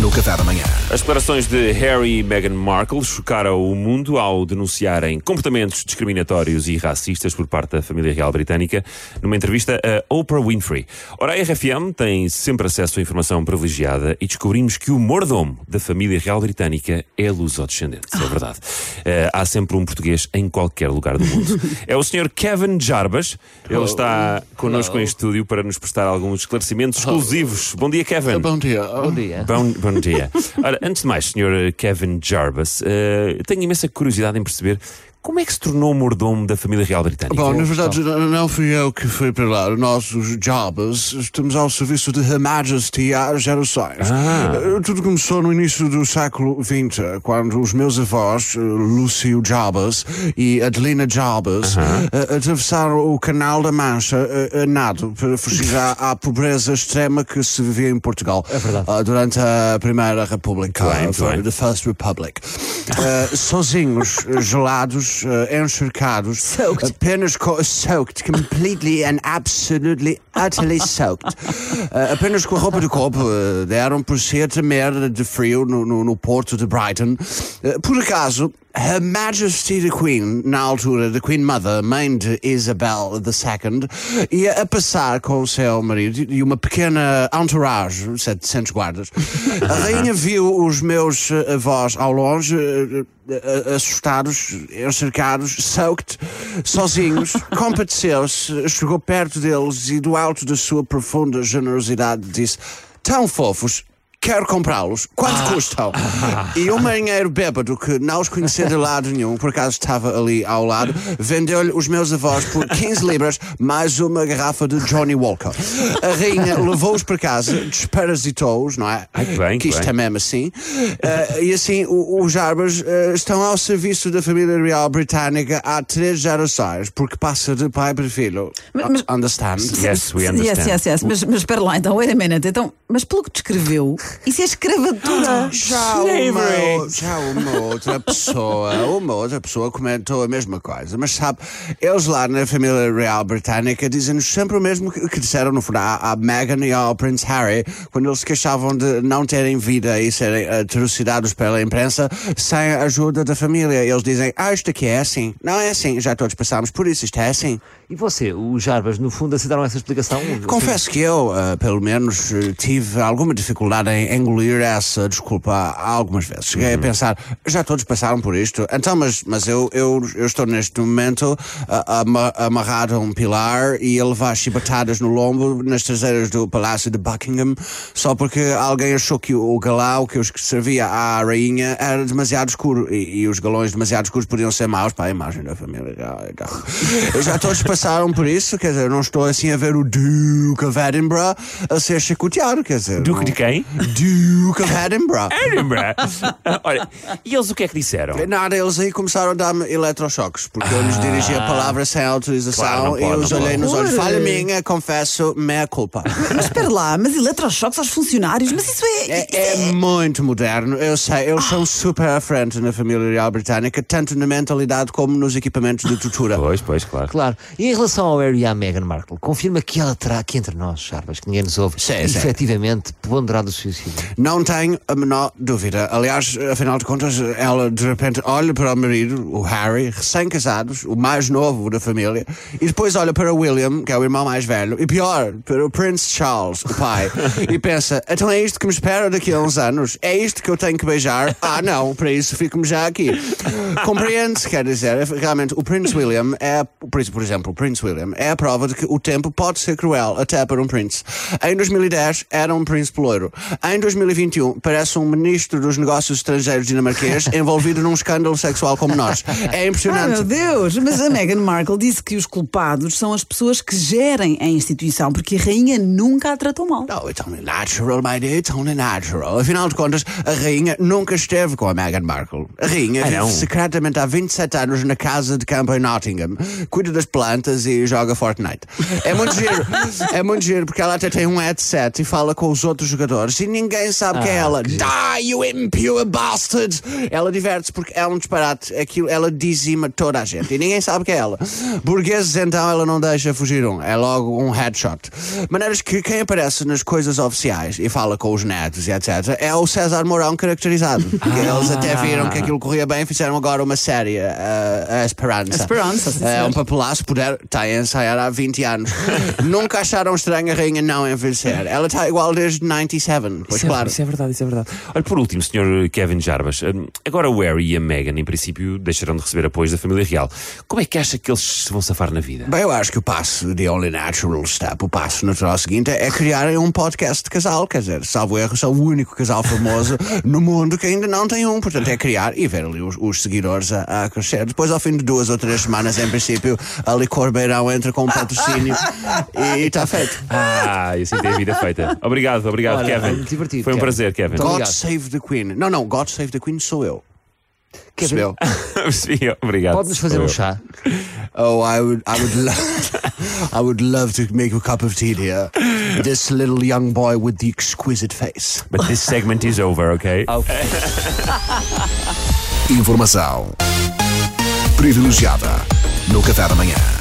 no Café da Manhã. As declarações de Harry e Meghan Markle chocaram o mundo ao denunciarem comportamentos discriminatórios e racistas por parte da família real britânica numa entrevista a Oprah Winfrey. Ora, a RFM tem sempre acesso a informação privilegiada e descobrimos que o mordomo da família real britânica é luso-descendente. É verdade. Uh, há sempre um português em qualquer lugar do mundo. É o Sr. Kevin Jarbas. Ele está connosco em estúdio para nos prestar alguns esclarecimentos exclusivos. Bom dia, Kevin. Bom dia. Bom dia. Bom, bom dia. Ora, antes de mais, Sr. Kevin Jarvis, uh, tenho imensa curiosidade em perceber como é que se tornou mordomo da família real britânica? Bom, na verdade, não fui eu que fui para lá. Nós, os Jobs, estamos ao serviço de Her Majesty há gerações. Ah. Eh, Tudo começou no início do século XX, quando os meus avós, eh, Lúcio Jobs e Adelina Jobs, eh, atravessaram o Canal da Mancha eh, a nado para fugir à, à pobreza extrema que se vivia em Portugal É verdade. durante a Primeira República, bem, bem. the First Republic. Eh, sozinhos, eh, gelados, eh, encharcados, Soaked. apenas com, soaked, completely and absolutely, utterly soaked. Eh, apenas com a roupa de corpo, eh, deram por si a tremer de frio no, no, no porto de Brighton. Eh, por acaso, Her Majesty the Queen, na altura da Queen Mother, mãe de Isabel II, ia a passar com o seu marido e uma pequena entourage, 700 guardas. A rainha viu os meus eh, avós ao longe, eh, eh, assustados, encercados, soaked, sozinhos, compadeceu-se, chegou perto deles e do alto da sua profunda generosidade disse: Tão fofos, quero comprá-los. Quanto custam? E um marinheiro bêbado que não os conhecia de lado nenhum, por acaso estava ali ao lado, vendeu-lhe os meus avós por 15 libras mais uma garrafa de Johnny Walker. A rainha levou-os para casa, desparasitou-os, não é? Ai, que bem, que isto bem. é mesmo assim. Eh, e assim, o- os Jarbas eh, estão ao serviço da família real britânica há três gerações, porque passa de pai para filho. Mas- mas- Understand? Yes, we understand. Yes, yes, yes. Mas, mas espera lá, então, wait a minute. Então, mas pelo que descreveu, isso é escravatura. Já uma, já uma outra pessoa, uma outra pessoa comentou a mesma coisa, mas sabe, eles lá na família real britânica dizem-nos sempre o mesmo que, que disseram no fundo à, Meghan e ao Prince Harry, quando eles se queixavam de não terem vida e serem atrocinados pela imprensa sem a ajuda da família. Eles dizem, ah, isto aqui é assim. Não é assim, já todos passámos por isso, isto é assim. E você, os Jarbas, no fundo, aceitaram essa explicação? Confesso que eu, ah, pelo menos, eh, tive alguma dificuldade em engolir essa desculpa algumas vezes. Cheguei a pensar, já todos passaram por isto, então, mas, mas eu, eu, eu estou neste momento ama- amarrado a um pilar e a levar chibatadas no lombo nas traseiras do Palácio de Buckingham, só porque alguém achou que o galau que eu servia à rainha era demasiado escuro e, e os galões demasiado escuros podiam ser maus para a imagem da família. Já todos passaram por isso, quer dizer, não estou assim a ver o Duke of Edinburgh a ser chicoteado, quer dizer. Duque não- de quem? Duke of Edinburgh. Edinburgh. Olha, e eles o que é que disseram? Nada, eles aí começaram a dar-me eletrochoques, porque eu lhes dirigi a palavra sem autorização Claro, e pode, eu os olhei nos olhos. Falha minha, confesso, meia culpa. Mas espera lá, mas eletrochoques aos funcionários, mas isso é. É, é muito moderno, eu sei, eles são super à frente na família real britânica, tanto na mentalidade como nos equipamentos de tortura. Pois, pois, claro. Claro. E em relação ao Harry e à Meghan Markle, confirma que ela terá aqui entre nós, Jarbas, que ninguém nos ouve, Sim, sim. efetivamente ponderado o suicídio. Não tenho a menor dúvida. Aliás, afinal de contas, ela de repente olha para o marido, o Harry, recém-casados, o mais novo da família, e depois olha para o William, que é o irmão mais velho, e pior, para o Prince Charles, o pai, e pensa: então é isto que me espera daqui a uns anos? É isto que eu tenho que beijar? Ah, não, para isso fico-me já aqui. Compreende-se, quer dizer, realmente, o Prince William é, por exemplo, o Prince William é a prova de que o tempo pode ser cruel, até para um Prince. Em 2010 era um príncipe loiro. Em 2021 parece um ministro dos negócios estrangeiros dinamarquês envolvido num escândalo sexual como nós. É Ah, meu impressionante. Deus! Mas a Meghan Markle disse que os culpados são as pessoas que gerem a instituição, porque a rainha nunca a tratou mal. No, it's only natural, my dear, it's only natural. Afinal de contas, a rainha nunca esteve com a Meghan Markle. A rainha Ah, vive secretamente há 27 anos na casa de campo em Nottingham, cuida das plantas e joga Fortnite. É muito giro, é muito giro, porque ela até tem um headset e fala com os outros jogadores e ninguém sabe quem é ela. Die, you impure bastard! Ela diverte-se porque é um disparate. Aquilo, ela dizima toda a gente e ninguém sabe quem é ela. Burgueses, então, ela não deixa fugir um. É logo um headshot. Maneiras que quem aparece nas coisas oficiais e fala com os netos e etc. é o César Mourão caracterizado. Eles até viram que aquilo corria bem e fizeram agora uma série, uh, a Esperança. A Esperança, sim, É um papelaço, puder, está a ensaiar há 20 anos. Nunca acharam estranho a rainha não envelhecer. Ela está igual desde 97, pois Isso é- claro. Isso é verdade, isso é verdade. Olha, por último, Sr. Kevin Jarbas, hum, agora o Harry e a Meghan, em princípio, deixarão de receber apoios da família real. Como é que acha que eles se vão safar na vida? Bem, eu acho que o passo, the only natural step, o passo natural seguinte é criarem um podcast de casal. Quer dizer, salvo erro, são o único casal famoso no mundo que ainda não tem um. Portanto, é criar e ver ali os, os seguidores a, a crescer. Depois, ao fim de duas ou três semanas, em princípio, a Licor Beirão entra com um patrocínio e está feito. Ah, isso aí tem a vida feita. Obrigado, obrigado, Olha, Kevin. Divertido, Foi um Kevin. prazer, Kevin. Muito God obrigado. Save the Queen. Não, não, God Save the Queen sou eu. Percebeu? Sim, obrigado. Pode-nos fazer Sou um eu. chá? Oh, I would, I would love, I would love to make a cup of tea here. This little young boy with the exquisite face. But this segment is over, okay? Informação privilegiada no café da manhã.